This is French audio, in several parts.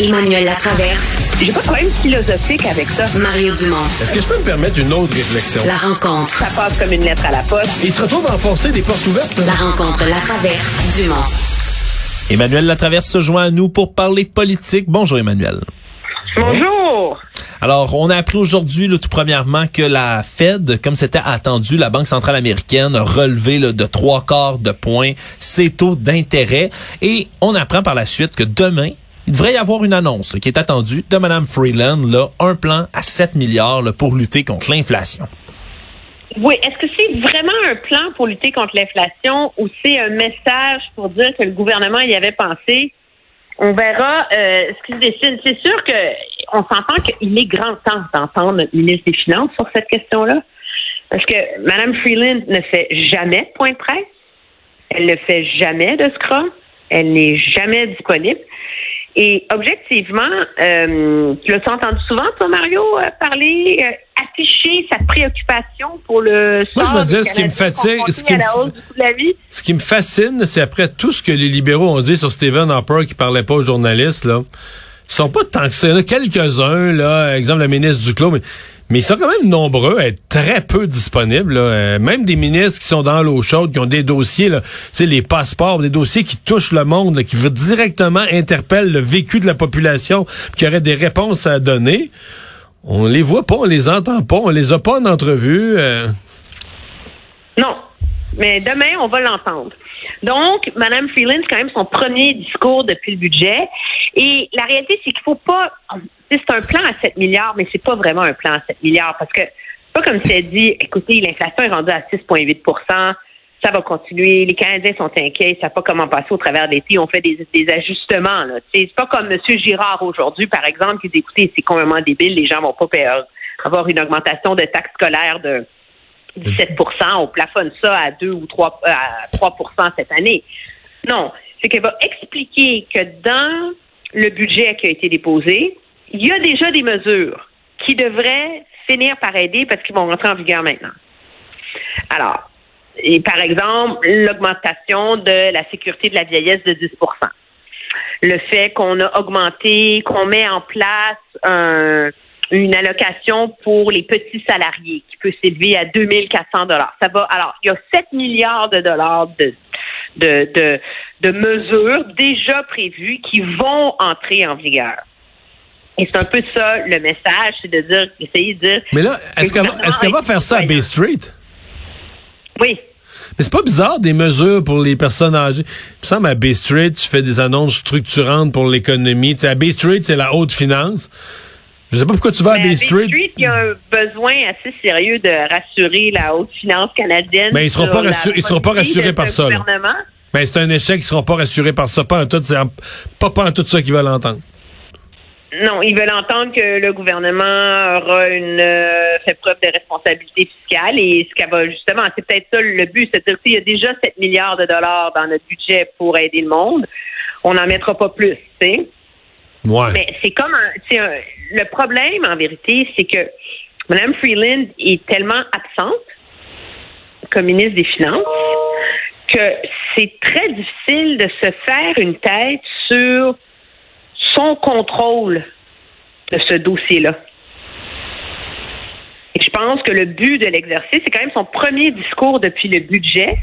Emmanuel Latraverse. J'ai pas de problème philosophique avec ça. Mario Dumont. Est-ce que je peux me permettre une autre réflexion? La rencontre. Ça passe comme une lettre à la poste. Il se retrouve à enfoncer des portes ouvertes. La rencontre, la traverse, Dumont. Emmanuel Latraverse se joint à nous pour parler politique. Bonjour Emmanuel. Bonjour. Alors, on a appris aujourd'hui, tout premièrement, que la Fed, comme c'était attendu, la Banque centrale américaine a relevé là, de trois quarts de points ses taux d'intérêt. Et on apprend par la suite que demain, il devrait y avoir une annonce qui est attendue de Mme Freeland, là, un plan à 7 milliards pour lutter contre l'inflation. Oui, est-ce que c'est vraiment un plan pour lutter contre l'inflation ou c'est un message pour dire que le gouvernement y avait pensé? On verra euh, ce qu'il décide. C'est sûr que on s'entend qu'il est grand temps d'entendre notre ministre des Finances sur cette question-là. Parce que Mme Freeland ne fait jamais point de presse. Elle ne fait jamais de scrum. Elle n'est jamais disponible. Et objectivement, euh, tu l'as entendu souvent, toi, Mario, euh, parler, euh, afficher sa préoccupation pour le Moi, je sort veux dire, ce qui me fatigue, ce qui me. Ce qui me fascine, c'est après tout ce que les libéraux ont dit sur Stephen Harper qui parlait pas aux journalistes, là. Ils sont pas tant que ça. Il y en a quelques-uns, là, exemple le ministre Duclos, mais, mais ils sont quand même nombreux à être très peu disponibles. là. Euh, même des ministres qui sont dans l'eau chaude, qui ont des dossiers, là, les passeports, des dossiers qui touchent le monde, là, qui directement interpellent le vécu de la population, qui auraient des réponses à donner. On les voit pas, on les entend pas, on les a pas en entrevue. euh. Non. Mais demain, on va l'entendre. Donc, Mme Freeland, c'est quand même son premier discours depuis le budget. Et la réalité, c'est qu'il faut pas. C'est un plan à 7 milliards, mais c'est pas vraiment un plan à 7 milliards parce que c'est pas comme elle dit écoutez, l'inflation est rendue à 6,8% ça va continuer. Les Canadiens sont inquiets, ils savent pas comment passer au travers de l'été. On fait des, ajustements. Là. C'est c'est pas comme M. Girard aujourd'hui, par exemple, qui dit écoutez, c'est complètement débile, les gens vont pas avoir une augmentation de taxes scolaires de 17% on plafonne ça à 2 ou 3, euh, à 3% cette année. Non, c'est qu'elle va expliquer que dans le budget qui a été déposé, il y a déjà des mesures qui devraient finir par aider parce qu'ils vont rentrer en vigueur maintenant. Alors, par exemple, l'augmentation de la sécurité de la vieillesse de 10% le fait qu'on a augmenté, qu'on met en place un- une allocation pour les petits salariés qui peut s'élever à 2400 dollars. Ça va. Alors, il y a 7 milliards de dollars de mesures déjà prévues qui vont entrer en vigueur. Et c'est un peu ça le message, c'est de dire, essayer de dire. Mais là, est-ce Le qu'elle va, est-ce qu'elle va faire ça à est Bay Street? Oui. Mais c'est pas bizarre des mesures pour les personnes âgées. Il me semble à Bay Street, tu fais des annonces structurantes pour l'économie. À Bay Street, c'est la haute finance. Je sais pas pourquoi tu vas à Mais Bay Bay Street. Street, il y a un besoin assez sérieux de rassurer la haute finance canadienne. Mais ils seront pas rassurés- ils seront pas rassurés par ça, gouvernement. Ben, c'est un échec, ils seront pas rassurés par ça. Pas en tout, c'est pas, pas en tout ça qu'ils veulent entendre. Non, ils veulent entendre que le gouvernement aura une euh, fait preuve de responsabilité fiscale et ce qu'elle va justement, c'est peut-être ça le but, c'est-à-dire qu'il y a déjà 7 milliards de dollars dans notre budget pour aider le monde. On n'en mettra pas plus, tu sais. Ouais. Mais c'est comme un, le problème en vérité, c'est que Mme Freeland est tellement absente comme ministre des Finances que c'est très difficile de se faire une tête sur son contrôle de ce dossier-là. Et je pense que le but de l'exercice, c'est quand même son premier discours depuis le budget.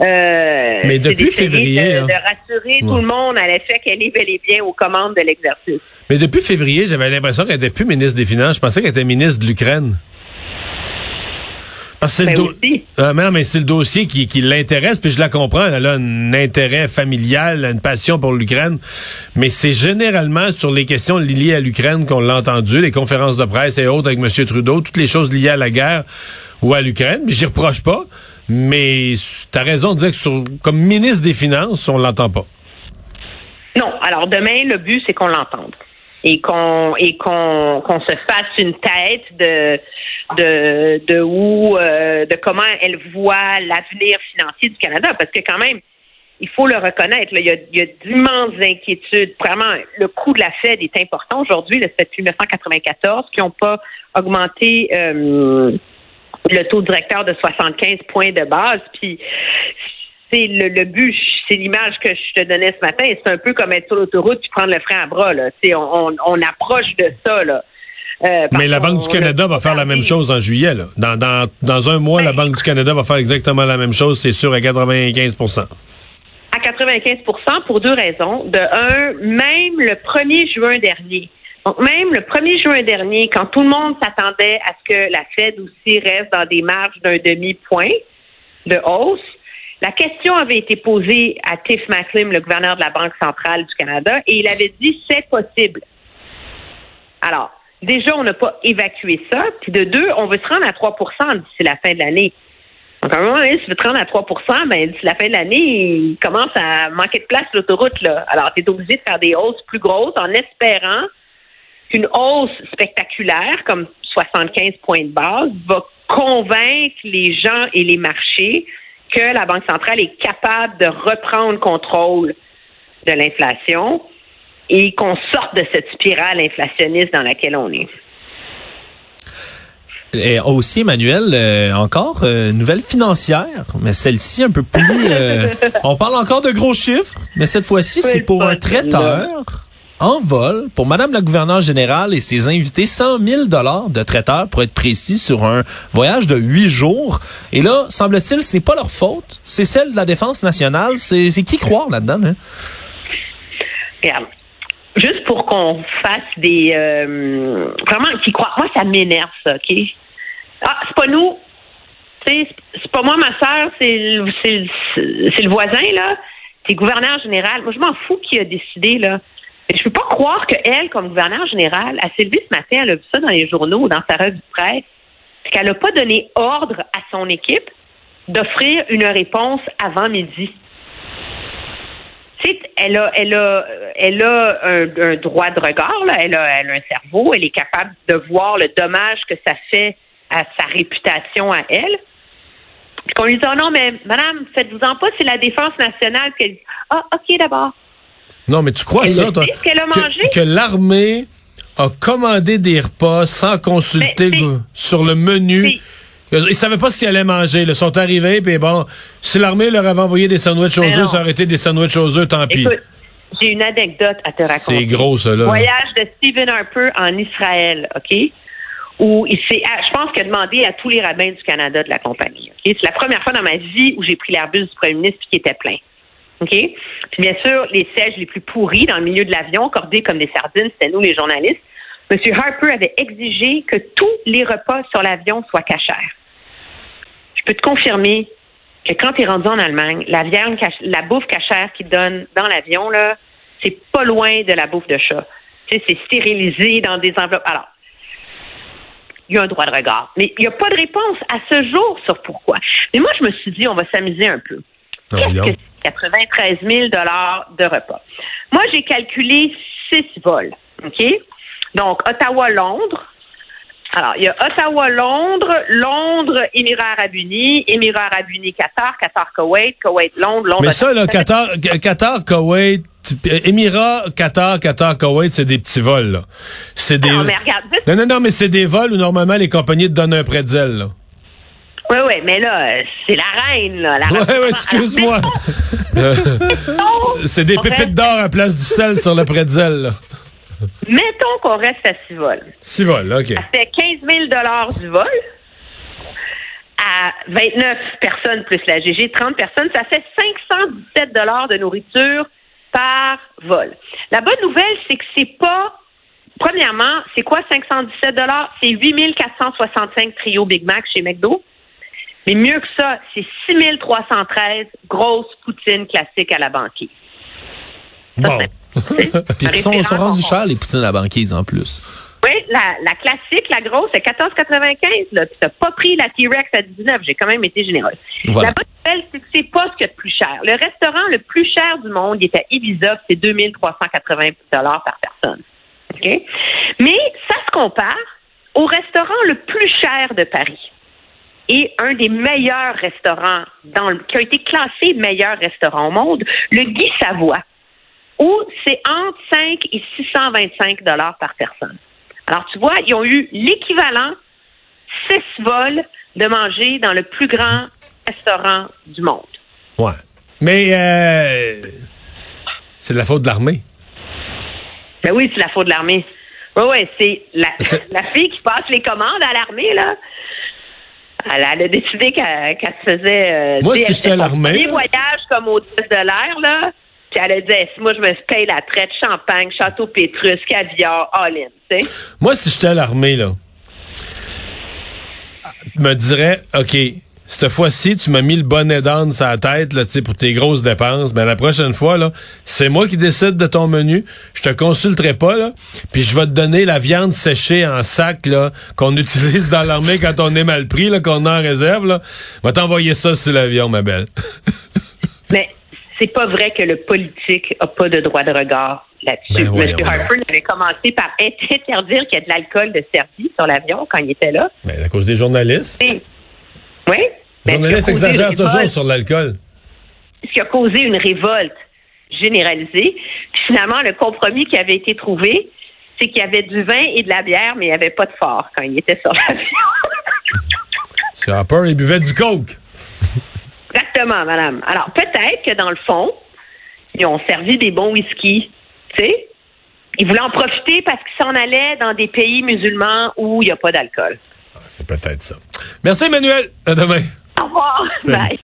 Euh, Mais depuis février, de, là. de rassurer tout le monde à l'effet qu'elle est bel et bien aux commandes de l'exercice. Mais depuis février, j'avais l'impression qu'elle était plus ministre des Finances. Je pensais qu'elle était ministre de l'Ukraine. Parce que c'est Ben le do- aussi. Ah, mais non, mais c'est le dossier qui, qui l'intéresse, puis je la comprends. Elle a un intérêt familial, une passion pour l'Ukraine. Mais c'est généralement sur les questions liées à l'Ukraine qu'on l'a entendu, les conférences de presse et autres avec M. Trudeau, toutes les choses liées à la guerre ou à l'Ukraine. Mais j'y reproche pas. Mais t'as raison de dire que sur- comme ministre des Finances, on l'entend pas. Non, alors demain, le but, c'est qu'on l'entende. Et qu'on et qu'on qu'on se fasse une tête de de de où euh, de comment elle voit l'avenir financier du Canada. Parce que quand même, il faut le reconnaître, là, il y a, il y a d'immenses inquiétudes. Vraiment, le coût de la Fed est important aujourd'hui. C'est depuis 1994 qui n'ont pas augmenté euh, le taux directeur de 75 points de base. Puis c'est le, le but, c'est l'image que je te donnais ce matin. C'est un peu comme être sur l'autoroute puis prendre le frein à bras. Là. On, on, on approche de ça. Là. Euh, Mais la Banque du Canada va faire la même chose en juillet. Là. Dans, dans, dans un mois, la Banque du Canada va faire exactement la même chose, c'est sûr, à 95% à 95% pour deux raisons. De un, même le 1er juin dernier, donc même le 1er juin dernier, quand tout le monde s'attendait à ce que la Fed aussi reste dans des marges d'un demi-point de hausse, la question avait été posée à Tiff Macklem, le gouverneur de la Banque centrale du Canada, et il avait dit c'est possible. Alors, déjà, on n'a pas évacué ça. Puis de deux, on veut se rendre à 3% d'ici la fin de l'année. Donc, à un moment donné, si tu veux te rendre à 3% ben, d'ici la fin de l'année, il commence à manquer de place l'autoroute. Là. Alors, tu es obligé de faire des hausses plus grosses en espérant qu'une hausse spectaculaire, comme 75 points de base, va convaincre les gens et les marchés que la Banque centrale est capable de reprendre contrôle de l'inflation et qu'on sorte de cette spirale inflationniste dans laquelle on est. Et aussi, Emmanuel, euh, encore euh, nouvelle financière, mais celle-ci un peu plus. euh, on parle encore de gros chiffres, mais cette fois-ci, c'est pour un traiteur en vol pour Madame la gouverneure générale et ses invités, 100 000 dollars de traiteur pour être précis sur un voyage de huit jours. Et là, semble-t-il, c'est pas leur faute, c'est celle de la défense nationale. C'est qui croire là-dedans hein? Juste pour qu'on fasse des euh, vraiment qui croient. Moi, ça m'énerve ça, ok? Ah, c'est pas nous. C'est- pas moi, ma sœur, c'est le, le- le voisin là. C'est gouverneur général. Moi, je m'en fous qui a décidé là. Mais je peux pas croire qu'elle, comme gouverneur général, s'est levée ce matin, elle a vu ça dans les journaux ou dans sa revue de presse, qu'elle n'a pas donné ordre à son équipe d'offrir une réponse avant midi. Elle a, elle a, elle a un, droit de regard. Elle, a, elle a un cerveau, elle est capable de voir le dommage que ça fait à sa réputation à elle. Puis qu'on lui dit, oh non, mais madame, faites-vous-en pas, c'est la défense nationale. Puis elle dit, ah, OK, d'abord. Non, mais tu crois Elle ça, toi? qu'elle a que- mangé? Que, l'armée a commandé des repas sans consulter c'est- go- sur le menu. Ils savaient pas ce qu'ils allaient manger. Ils sont arrivés, puis bon, si l'armée leur avait envoyé des sandwichs aux Mais œufs, ça aurait été des sandwichs aux œufs, tant pis. Écoute, j'ai une anecdote à te raconter. C'est gros, ça, là. Voyage de Stephen Harper en Israël, OK? Où il s'est, ah, je pense qu'il a demandé à tous les rabbins du Canada de la compagnie. OK? C'est la première fois dans ma vie où j'ai pris l'Airbus du premier ministre qui était plein. OK? Puis bien sûr, les sièges les plus pourris dans le milieu de l'avion, cordés comme des sardines, c'était nous les journalistes. M. Harper avait exigé que tous les repas sur l'avion soient cachers. Je peux te confirmer que quand tu es rendu en Allemagne, la viande, la bouffe cachère qu'ils donnent dans l'avion, là, c'est pas loin de la bouffe de chat. Tu sais, c'est stérilisé dans des enveloppes. Alors, il y a un droit de regard. Mais il n'y a pas de réponse à ce jour sur pourquoi. Mais moi, je me suis dit, on va s'amuser un peu. Non, Qu'est-ce que 93 000 de repas? Moi, j'ai calculé six vols. OK? Donc, Ottawa-Londres. Alors, il y a Ottawa-Londres, Londres, Émirats arabes unis, Émirats arabes unis, Qatar, Qatar, Koweït, Koweït, Londres, Londres. Mais ça, là, Ottawa. Qatar, Qatar, Koweït, Émirats, Qatar, Qatar, Koweït, c'est des petits vols, là. C'est des... Non, mais regarde, Non, non, non, mais c'est des vols où normalement les compagnies te donnent un pretzel, là. Oui, oui, mais là, c'est la reine, là. La Ouais, reine. ouais, excuse-moi. C'est des pépites reste- d'or à place du sel sur le pretzel, là. Mettons qu'on reste à six vols. Six vols, OK. Ça fait 15 000 du vol. À 29 personnes plus la GG, 30 personnes, ça fait 517 de nourriture par vol. La bonne nouvelle, c'est que c'est pas. Premièrement, c'est quoi 517 C'est 8 465 trio Big Mac chez McDo. Mais mieux que ça, c'est 6 313 grosses poutines classiques à la banquise. Ça, Puis ils sont, sont rendus chers, les poutines à la banquise, en plus. Oui, la, la classique, la grosse, c'est 14,95. Là, puis t'as pas pris la T-Rex à 19. J'ai quand même été généreuse. Voilà. La bonne nouvelle, c'est que c'est pas ce qu'il y a de plus cher. Le restaurant le plus cher du monde, il est à Ibiza, c'est 2380 dollars par personne. OK? Mais ça se compare au restaurant le plus cher de Paris et un des meilleurs restaurants dans le, qui a été classé meilleur restaurant au monde, le Guy Savoie, où c'est entre 5 et 625 dollars par personne. Alors, tu vois, ils ont eu l'équivalent, six vols, de manger dans le plus grand restaurant du monde. Ouais. Mais euh, c'est de la faute de l'armée. Ben oui, c'est la faute de l'armée. Oui, oui, c'est la, C'est- la fille qui passe les commandes à l'armée, là. Elle, elle a décidé qu'elle se faisait. euh, Moi, tu sais, si elle j'étais faisait à son l'armée, premier là. voyage comme hôtesse de l'air, là. Puis elle a dit, si moi, je me paye la traite champagne, château Pétrus, caviar, all-in, tu sais. Moi, si j'étais à l'armée, là, me dirais, OK, cette fois-ci, tu m'as mis le bonnet d'âne sur la tête, là, tu sais, pour tes grosses dépenses. Mais la prochaine fois, là, c'est moi qui décide de ton menu. Je te consulterai pas, là. Puis je vais te donner la viande séchée en sac, là, qu'on utilise dans l'armée quand on est mal pris, là, qu'on a en réserve, là. Va t'envoyer ça sur l'avion, ma belle. Mais c'est pas vrai que le politique a pas de droit de regard là-dessus. Ben M. Harper avait commencé par interdire qu'il y ait de l'alcool de servi sur l'avion quand il était là. Mais à cause des journalistes. Et- oui. Les journalistes exagèrent toujours sur l'alcool. Ce qui a causé une révolte généralisée. Puis finalement, le compromis qui avait été trouvé, c'est qu'il y avait du vin et de la bière, mais il n'y avait pas de fort quand il était sur l'avion. Sur Harper, il buvait du coke. Exactement, madame. Alors, peut-être que dans le fond, ils ont servi des bons whisky. Tu sais? Ils voulaient en profiter parce qu'ils s'en allaient dans des pays musulmans où il n'y a pas d'alcool. Ah, C'est peut-être ça. Merci, Emmanuel. À demain. Au revoir. Bye.